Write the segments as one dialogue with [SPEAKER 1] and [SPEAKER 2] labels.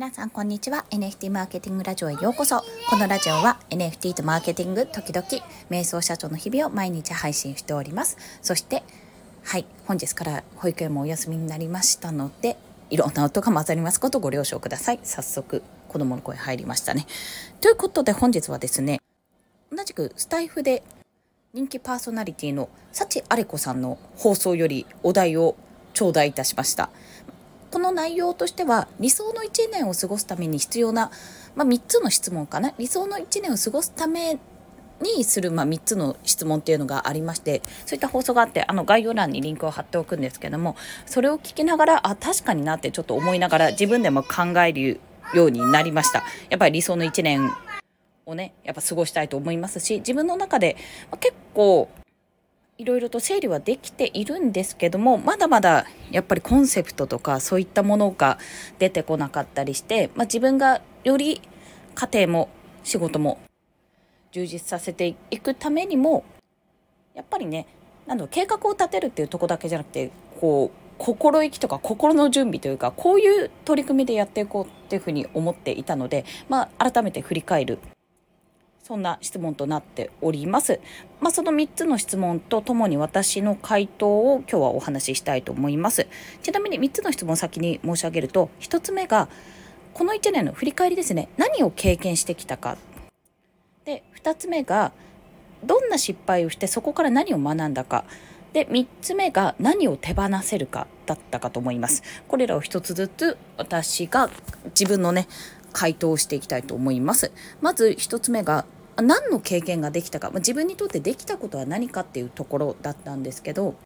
[SPEAKER 1] 皆さんこんにちは。NFT マーケティングラジオへようこそ。このラジオは NFT とマーケティング時々瞑想社長の日々を毎日配信しております。そしてはい本日から保育園もお休みになりましたのでいろんな音が混ざります。ことご了承ください。早速子供の声入りましたね。ということで本日はですね同じくスタイフで人気パーソナリティの幸あれ子さんの放送よりお題を頂戴いたしました。この内容としては理想の1年を過ごすために必要な、まあ、3つの質問かな。理想の1年を過ごすためにする、まあ、3つの質問っていうのがありましてそういった放送があってあの概要欄にリンクを貼っておくんですけどもそれを聞きながらあ確かになってちょっと思いながら自分でも考えるようになりました。やっぱり理想の1年をねやっぱ過ごしたいと思いますし自分の中で、ま、結構いろいろと整理はできているんですけどもまだまだやっぱりコンセプトとかそういったものが出てこなかったりして、まあ、自分がより家庭も仕事も充実させていくためにもやっぱりねなん計画を立てるっていうとこだけじゃなくてこう心意気とか心の準備というかこういう取り組みでやっていこうっていうふうに思っていたので、まあ、改めて振り返るそんな質問となっております。まあ、その3つの質問とともに私の回答を今日はお話ししたいと思います。ちなみに3つの質問を先に申し上げると、1つ目が、この1年の振り返りですね。何を経験してきたか。で、2つ目が、どんな失敗をしてそこから何を学んだか。で、3つ目が何を手放せるかだったかと思います。これらを1つずつ私が自分のね、回答していきたいと思います。まず1つ目が何の経験ができたか、まあ、自分にとってできたことは何かっていうところだったんですけど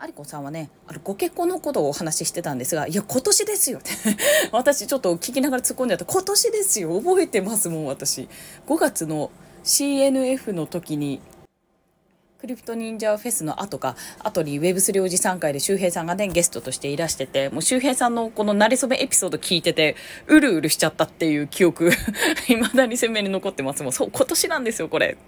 [SPEAKER 1] 有子さんはねあのご結婚のことをお話ししてたんですが「いや今年ですよ」っ て私ちょっと聞きながら突っ込んでた今年ですよ。覚えてますもん私。5月の CNF の時にクリプト忍者フェスの後か後に Web3 おじさん会で周平さんがねゲストとしていらしててもう周平さんのこの馴れ初めエピソード聞いててうるうるしちゃったっていう記憶 未だに鮮明に残ってますもんそう今年なんですよこれ。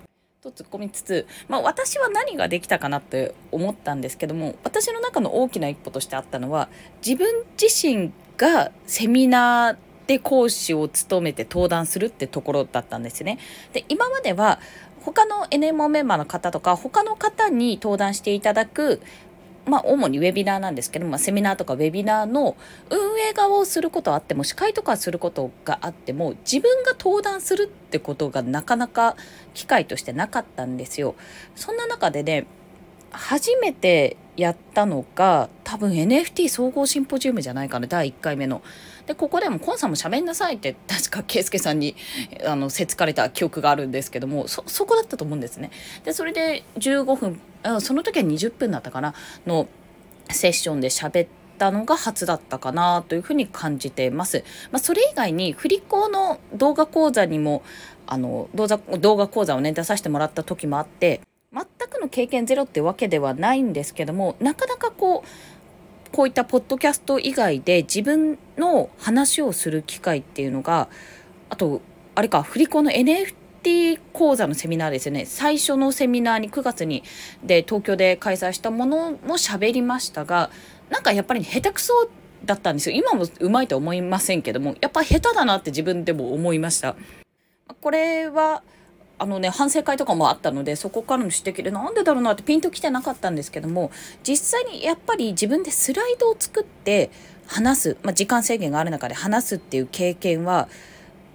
[SPEAKER 1] と突っ込みつつ、まあ、私は何ができたかなって思ったんですけども私の中の大きな一歩としてあったのは自分自身がセミナーで講師を務めて登壇するってところだったんですね。で今までは他の NMO メンバーの方とか他の方に登壇していただくまあ、主にウェビナーなんですけど、まあ、セミナーとかウェビナーの運営側をすることはあっても司会とかすることがあっても自分が登壇するってことがなかなか機会としてなかったんですよ。そんな中でね初めてやったのが多分 NFT 総合シンポジウムじゃないかな第1回目の。でここでも「コンさんも喋んなさい」って確か圭介さんにあのせつかれた記憶があるんですけどもそこだったと思うんですね。でそれで15分あその時は20分だったかなのセッションで喋ったのが初だったかなというふうに感じてます。まあ、それ以外に振り子の動画講座にもあの動画講座をね出させてもらった時もあって全くの経験ゼロってわけではないんですけどもなかなかこうこういったポッドキャスト以外で自分の話をする機会っていうのがあとあれか振り子の NFT 講座のセミナーですよね。最初のセミナーに9月にで東京で開催したものも喋りましたがなんかやっぱり下手くそだったんですよ。今もうまいとは思いませんけどもやっぱ下手だなって自分でも思いました。これはあのね反省会とかもあったのでそこからの指摘でなんでだろうなってピンときてなかったんですけども実際にやっぱり自分でスライドを作って話す、まあ、時間制限がある中で話すっていう経験は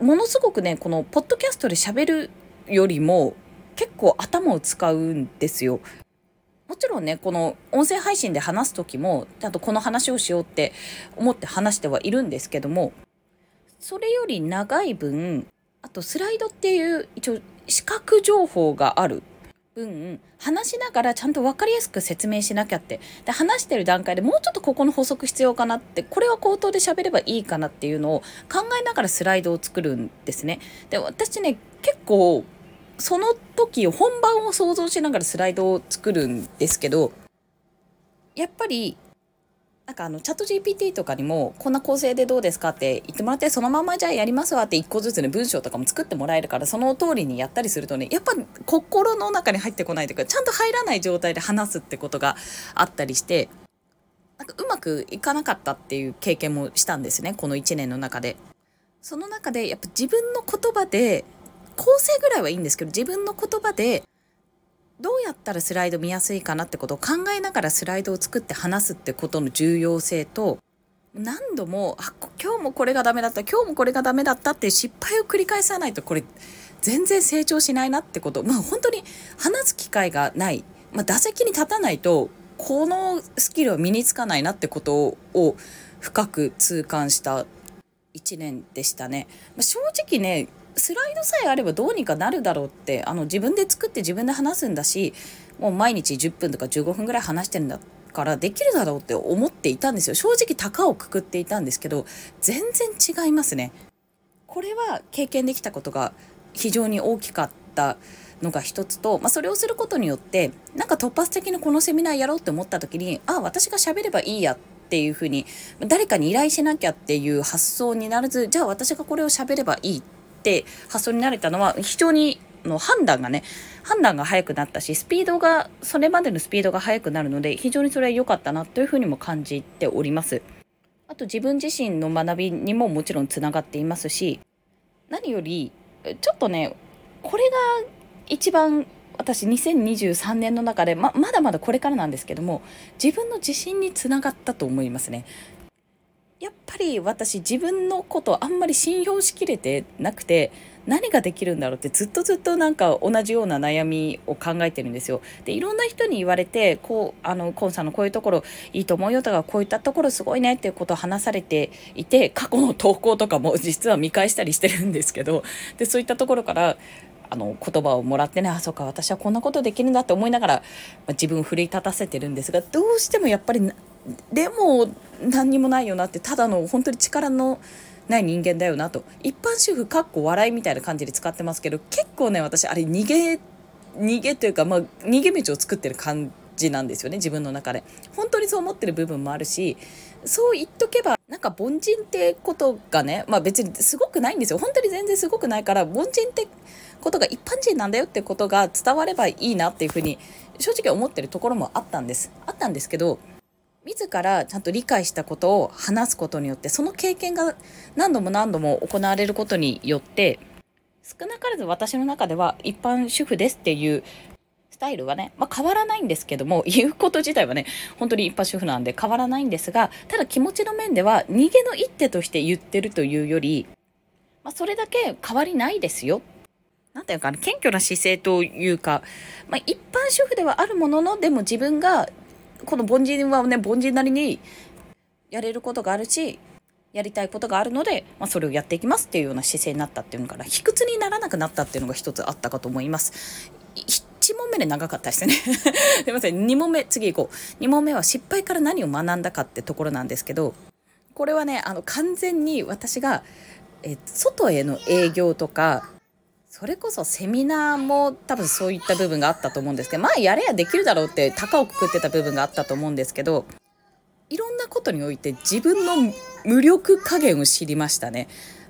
[SPEAKER 1] ものすごくねこのポッドキャストで喋るよりも結構頭を使うんですよ。もちろんねこの音声配信で話す時もちゃんとこの話をしようって思って話してはいるんですけどもそれより長い分あとスライドっていう一応視覚情報がある分話しながらちゃんと分かりやすく説明しなきゃってで話してる段階でもうちょっとここの補足必要かなってこれは口頭で喋ればいいかなっていうのを考えながらスライドを作るんですね。で私ね結構その時本番を想像しながらスライドを作るんですけどやっぱりなんかあのチャット GPT とかにもこんな構成でどうですかって言ってもらってそのままじゃあやりますわって一個ずつね文章とかも作ってもらえるからその通りにやったりするとねやっぱ心の中に入ってこないというかちゃんと入らない状態で話すってことがあったりしてなんかうまくいかなかったっていう経験もしたんですねこの1年の中で。その中でやっぱ自分の言葉で構成ぐらいはいいんですけど自分の言葉でどうやったらスライド見やすいかなってことを考えながらスライドを作って話すってことの重要性と何度もあ今日もこれがダメだった今日もこれがダメだったって失敗を繰り返さないとこれ全然成長しないなってことまあ本当に話す機会がない、まあ、打席に立たないとこのスキルは身につかないなってことを深く痛感した1年でしたね。まあ、正直ねスライドさえあればどうにかなるだろうってあの自分で作って自分で話すんだしもう毎日10分とか15分ぐらい話してるんだからできるだろうって思っていたんですよ。正直高をくくっていたんですけど全然違いますね。これは経験できたことが非常に大きかったのが一つと、まあ、それをすることによってなんか突発的にこのセミナーやろうって思った時にあ私が喋ればいいやっていうふうに誰かに依頼しなきゃっていう発想にならずじゃあ私がこれを喋ればいいって発想になれたのは非常にの判断がね判断が速くなったしスピードがそれまでのスピードが速くなるので非常にそれは良かったなというふうにも感じております。あと自分自身の学びにももちろんつながっていますし何よりちょっとねこれが一番私2023年の中でままだまだこれからなんですけども自分の自信につながったと思いますね。やっぱり私自分のことあんまり信用しきれてなくて何ができるんだろうってずっとずっとなんか同じような悩みを考えてるんですよ。でいろんな人に言われてこうあのコンさんのこういうところいいと思うよとかこういったところすごいねっていうことを話されていて過去の投稿とかも 実は見返したりしてるんですけどでそういったところからあの言葉をもらってねあそうか私はこんなことできるんだって思いながら、まあ、自分を奮い立たせてるんですがどうしてもやっぱりでも何にもないよなってただの本当に力のない人間だよなと。一般主婦かっこ笑いみたいな感じで使ってますけど結構ね私あれ逃げ逃げというか、まあ、逃げ道を作ってる感じなんですよね自分の中で。本当にそう思ってる部分もあるしそう言っとけばなんか凡人ってことがねまあ別にすごくないんですよ。本当に全然すごくないから凡人ってことが一般人なんだよってことが伝わればいいなっていうふうに正直思ってるところもあったんです。あったんですけど自らちゃんと理解したことを話すことによってその経験が何度も何度も行われることによって少なからず私の中では一般主婦ですっていうスタイルはね、まあ、変わらないんですけども 言うこと自体はね本当に一般主婦なんで変わらないんですがただ気持ちの面では逃げの一手として言ってるというより、まあ、それだけ変わりないですよ。なんていうか謙虚な姿勢というか、まあ、一般主婦ではあるもののでも自分がこの凡人はね凡人なりにやれることがあるしやりたいことがあるので、まあ、それをやっていきますっていうような姿勢になったっていうのから卑屈にならなくなったっていうのが一つあったかと思います。1問目で長かったですね。すいません。2問目次行こう。2問目は失敗から何を学んだかってところなんですけどこれはねあの完全に私がえ外への営業とかそれこそセミナーも多分そういった部分があったと思うんですけどまあやれやできるだろうって高をくくってた部分があったと思うんですけどいろんなことにおいて自分の無力加減を知りましたね。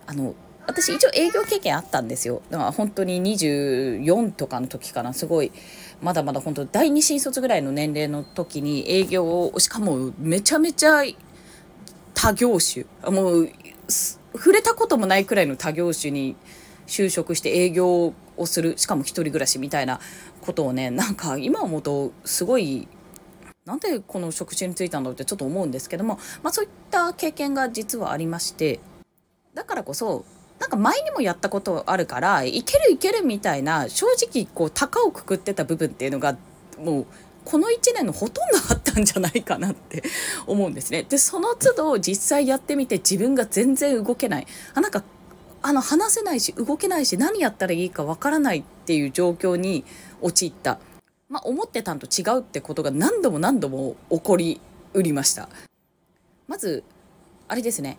[SPEAKER 1] あの私一応営業経験あったんですよ。だから本当に24とかの時かな。すごいまだまだ本当第二新卒ぐらいの年齢の時に営業をしかもめちゃめちゃ他業種。もう触れたこともないくらいの他業種に就職して営業をするしかも一人暮らしみたいなことをねなんか今思うとすごいなんでこの職種に就いたんだろうってちょっと思うんですけども、まあ、そういった経験が実はありましてだからこそなんか前にもやったことあるからいけるいけるみたいな正直こう高をくくってた部分っていうのがもうこの1年のほとんどあったんじゃないかなって 思うんですね。でその都度実際やってみて自分が全然動けないあなんかあの話せないし動けないし何やったらいいかわからないっていう状況に陥った。まあ、思ってたんと違うってことが何度も何度も起こりうりました。まずあれですね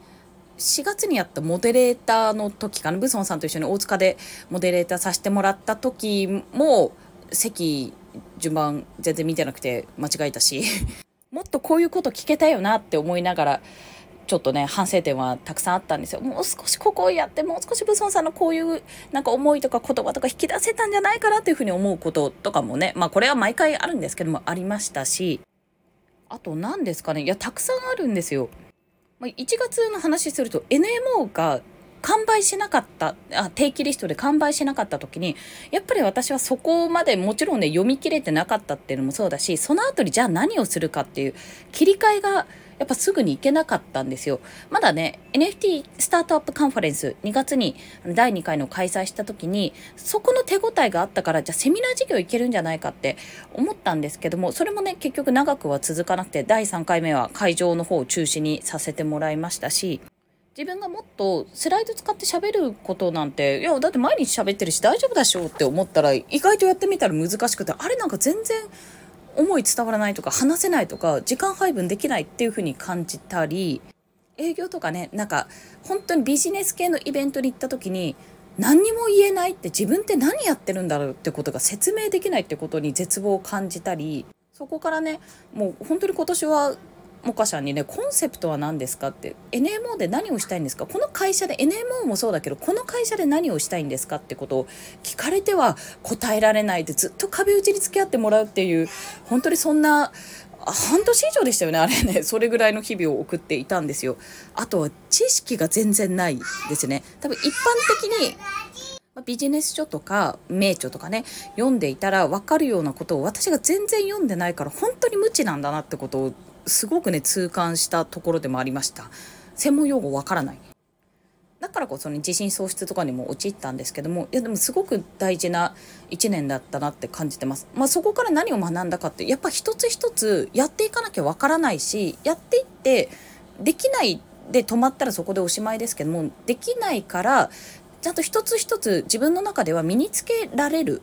[SPEAKER 1] 4月にやったモデレーターの時かなブソンさんと一緒に大塚でモデレーターさせてもらった時も席順番全然見てなくて間違えたし もっとこういうこと聞けたよなって思いながらちょっとね反省点はたくさんあったんですよ。もう少しここをやってもう少しブソンさんのこういうなんか思いとか言葉とか引き出せたんじゃないかなっていうふうに思うこととかもねまあこれは毎回あるんですけどもありましたし。あと何ですかね。いやたくさんあるんですよ。ま、1月の話すると NMO が完売しなかったあ定期リストで完売しなかった時にやっぱり私はそこまでもちろんね読み切れてなかったっていうのもそうだしその後にじゃあ何をするかっていう切り替えがやっぱすぐに行けなかったんですよ。まだね、NFT スタートアップカンファレンス2月に第2回の開催した時に、そこの手応えがあったから、じゃあセミナー事業いけるんじゃないかって思ったんですけども、それもね、結局長くは続かなくて、第3回目は会場の方を中止にさせてもらいましたし、自分がもっとスライド使って喋ることなんて、いや、だって毎日喋ってるし大丈夫だしょって思ったら、意外とやってみたら難しくて、あれなんか全然思い伝わらないとか話せないとか時間配分できないっていう風に感じたり営業とかねなんか本当にビジネス系のイベントに行った時に何にも言えないって自分って何やってるんだろうってことが説明できないってことに絶望を感じたりそこからねもう本当に今年はモカさんにねコンセプトは何ですかって NMO で何をしたいんですか？この会社で NMO もそうだけどこの会社で何をしたいんですかってことを聞かれては答えられないでずっと壁打ちに付き合ってもらうっていう本当にそんな半年以上でしたよねあれね。それぐらいの日々を送っていたんですよ。あとは知識が全然ないですね。多分一般的にビジネス書とか名著とかね読んでいたら分かるようなことを私が全然読んでないから本当に無知なんだなってことをすごくね痛感したところでもありました。専門用語わからない。だからこそね自信喪失とかにも陥ったんですけどもいやでもすごく大事な1年だったなって感じてます。まあ、そこから何を学んだかってやっぱ一つ一つやっていかなきゃわからないしやっていってできないで止まったらそこでおしまいですけどもできないからちゃんと一つ一つ自分の中では身につけられる。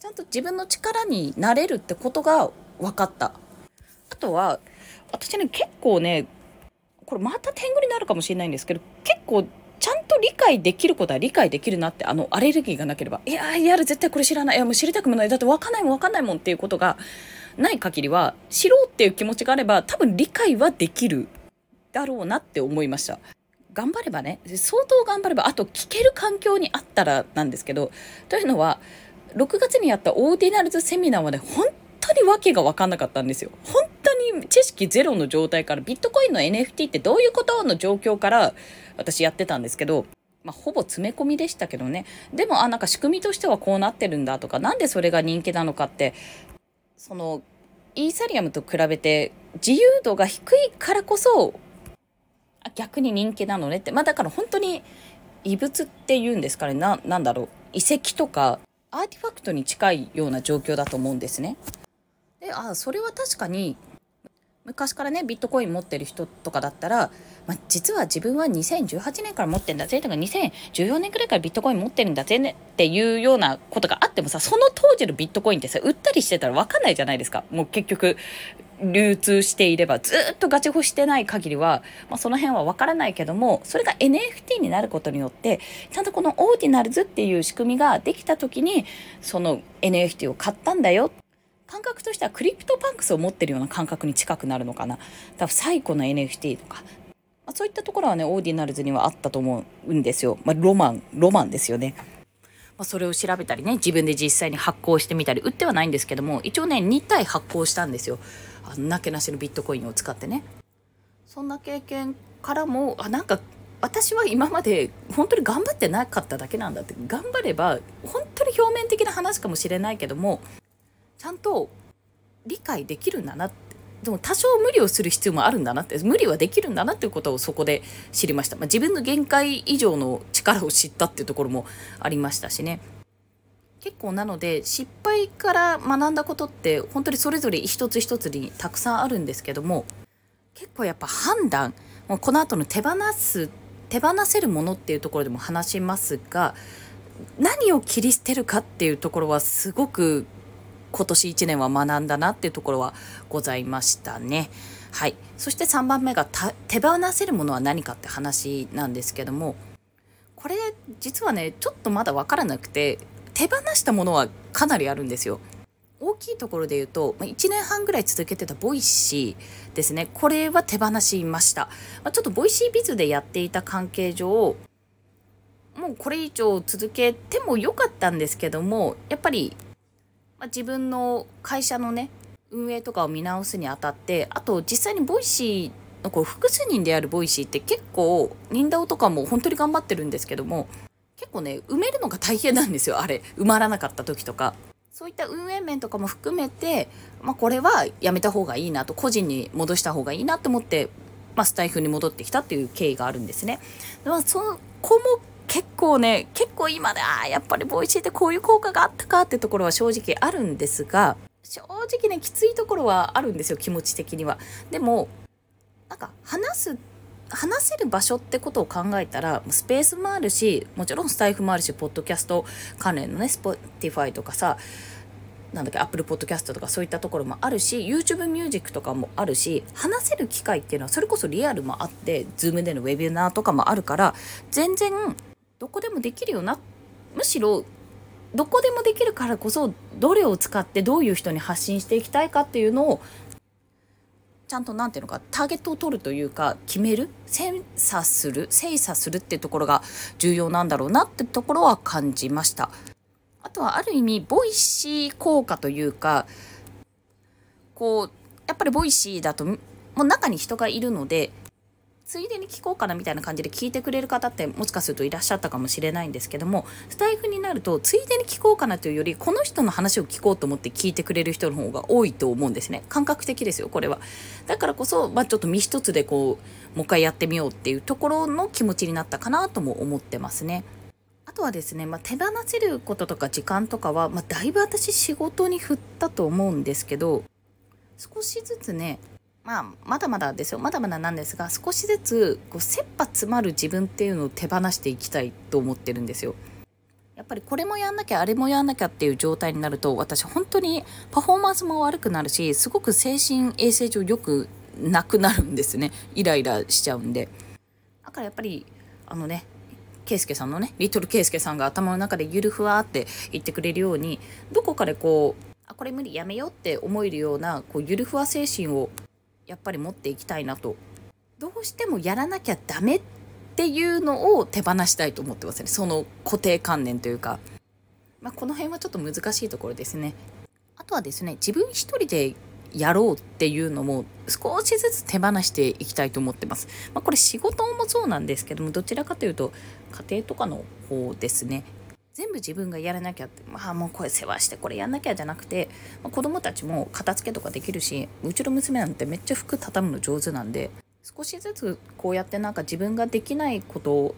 [SPEAKER 1] ちゃんと自分の力になれるってことが分かった。とは私ね結構ねこれまた天狗になるかもしれないんですけど結構ちゃんと理解できることは理解できるなってあのアレルギーがなければいやいや絶対これ知らない。いやもう知りたくもない。だって分かんないもん分かんないもんっていうことがない限りは知ろうっていう気持ちがあれば多分理解はできるだろうなって思いました。頑張ればね相当頑張ればあと聞ける環境にあったらなんですけどというのは6月にやったオーディナルズセミナーはね本当に訳が分かんなかったんですよ。本知識ゼロの状態からビットコインの NFT ってどういうことの状況から私やってたんですけど、まあ、ほぼ詰め込みでしたけどね。でも、あ、なんか仕組みとしてはこうなってるんだとか、なんでそれが人気なのかって、その、イーサリアムと比べて自由度が低いからこそ、逆に人気なのねって。まあだから本当に異物っていうんですかね。な、なんだろう。遺跡とかアーティファクトに近いような状況だと思うんですね。であそれは確かに昔からねビットコイン持ってる人とかだったら、まあ、実は自分は2018年から持ってんだぜ。とか2014年くらいからビットコイン持ってるんだぜねっていうようなことがあってもさその当時のビットコインってさ売ったりしてたら分かんないじゃないですか。もう結局流通していればずっとガチホしてない限りは、まあ、その辺は分からないけどもそれが NFT になることによってちゃんとこの Ordinals っていう仕組みができた時にその NFT を買ったんだよ感覚としては CryptoPunks を持ってるような感覚に近くなるのかな。多分最古の NFT とか、まあ、そういったところはね Ordinals にはあったと思うんですよ、まあ、ロマンロマンですよね。まあ、それを調べたりね自分で実際に発行してみたり売ってはないんですけども一応ね2体発行したんですよ。あなけなしのビットコインを使ってね。そんな経験からもあなんか私は今まで本当に頑張ってなかっただけなんだって。頑張れば本当に表面的な話かもしれないけどもちゃんと理解できるんだなって。でも多少無理をする必要もあるんだなって。無理はできるんだなっていうことをそこで知りました、まあ、自分の限界以上の力を知ったっていうところもありましたしね。結構なので失敗から学んだことって本当にそれぞれ一つ一つにたくさんあるんですけども結構やっぱ判断もうこの後の手放す手放せるものっていうところでも話しますが何を切り捨てるかっていうところはすごく今年1年は学んだなっていうところはございましたね。はい。そして3番目が手放せるものは何かって話なんですけども、これ実はね、ちょっとまだ分からなくて、手放したものはかなりあるんですよ。大きいところで言うと、1年半ぐらい続けてた Voicy ですね。これは手放しました。まちょっと Voicy Biz でやっていた関係上、もうこれ以上続けてもよかったんですけども、やっぱりまあ、自分の会社のね運営とかを見直すにあたってあと実際に Voicyこう複数人でやる Voicy って結構リン DAO とかも本当に頑張ってるんですけども結構ね埋めるのが大変なんですよあれ埋まらなかった時とか。そういった運営面とかも含めて、まあ、これはやめた方がいいなと個人に戻した方がいいなと思って、まあ、スタエフに戻ってきたっていう経緯があるんですね。まあ、そこも結構ね結構今であやっぱり Voicy ってこういう効果があったかってところは正直あるんですが正直ねきついところはあるんですよ気持ち的には。でもなんか話す話せる場所ってことを考えたらスペースもあるしもちろんスタイフもあるしポッドキャスト関連のね Spotify とかさなんだっけ Apple Podcast とかそういったところもあるし YouTube Music とかもあるし話せる機会っていうのはそれこそリアルもあって Zoom でのウェビナーとかもあるから全然どこでもできるよな。むしろどこでもできるからこそどれを使ってどういう人に発信していきたいかっていうのをちゃんと何ていうのかターゲットを取るというか決める精査する精査するっていうところが重要なんだろうなってところは感じました。あとはある意味 Voicy 効果というかこうやっぱり Voicy だともう中に人がいるのでついでに聞こうかなみたいな感じで聞いてくれる方ってもしかするといらっしゃったかもしれないんですけどもスタエフになるとついでに聞こうかなというよりこの人の話を聞こうと思って聞いてくれる人の方が多いと思うんですね。感覚的ですよこれは。だからこそ、まあ、ちょっと身一つでこうもう一回やってみようっていうところの気持ちになったかなとも思ってますね。あとはですね、まあ、手放せることとか時間とかは、まあ、だいぶ私仕事に振ったと思うんですけど少しずつねまあ、まだまだですよ。まだまだなんですが少しずつこう切羽詰まる自分っていうのを手放していきたいと思ってるんですよ。やっぱりこれもやんなきゃあれもやんなきゃっていう状態になると私本当にパフォーマンスも悪くなるしすごく精神衛生上良くなくなるんですね。イライラしちゃうんで。だからやっぱりあのね圭介さんのねリトル圭介さんが頭の中でゆるふわって言ってくれるようにどこかでこうあこれ無理やめようって思えるようなこうゆるふわ精神をやっぱり持っていきたいなとどうしてもやらなきゃダメっていうのを手放したいと思ってますねその固定観念というか、まあ、この辺はちょっと難しいところですねあとはですね自分一人でやろうっていうのも少しずつ手放していきたいと思ってます。まあ、これ仕事もそうなんですけどもどちらかというと家庭とかの方ですね。全部自分がやらなきゃって、まあもうこれ世話してこれやんなきゃじゃなくて、まあ、子供たちも片付けとかできるし、うちの娘なんてめっちゃ服畳むの上手なんで、少しずつこうやってなんか自分ができないこと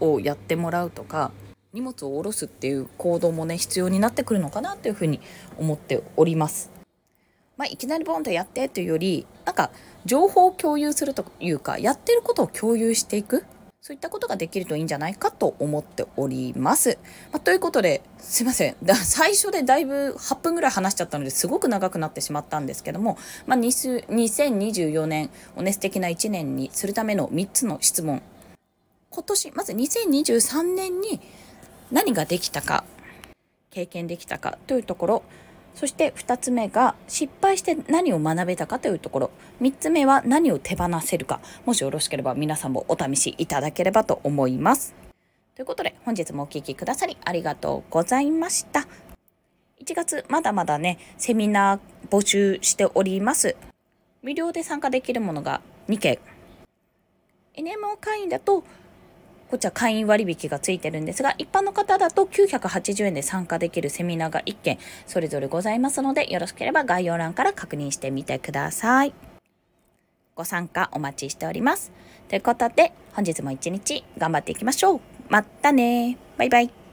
[SPEAKER 1] をやってもらうとか、荷物を下ろすっていう行動もね、必要になってくるのかなっていうふうに思っております。まあ、いきなりボンとやってというより、なんか情報を共有するというか、やってることを共有していく。そういったことができるといいんじゃないかと思っております。まあ、ということで、すいません。だ最初でだいぶ8分ぐらい話しちゃったのですごく長くなってしまったんですけども、まあ、2024年をね、素敵な1年にするための3つの質問。今年、まず2023年に何ができたか、経験できたかというところ、そして2つ目が失敗して何を学べたかというところ。3つ目は何を手放せるか。もしよろしければ皆さんもお試しいただければと思います。ということで本日もお聴きくださりありがとうございました。1月まだまだねセミナー募集しております。無料で参加できるものが2件。NMO 会員だとこちら会員割引がついてるんですが、一般の方だと980円で参加できるセミナーが1件それぞれございますので、よろしければ概要欄から確認してみてください。ご参加お待ちしております。ということで、本日も一日頑張っていきましょう。またねバイバイ。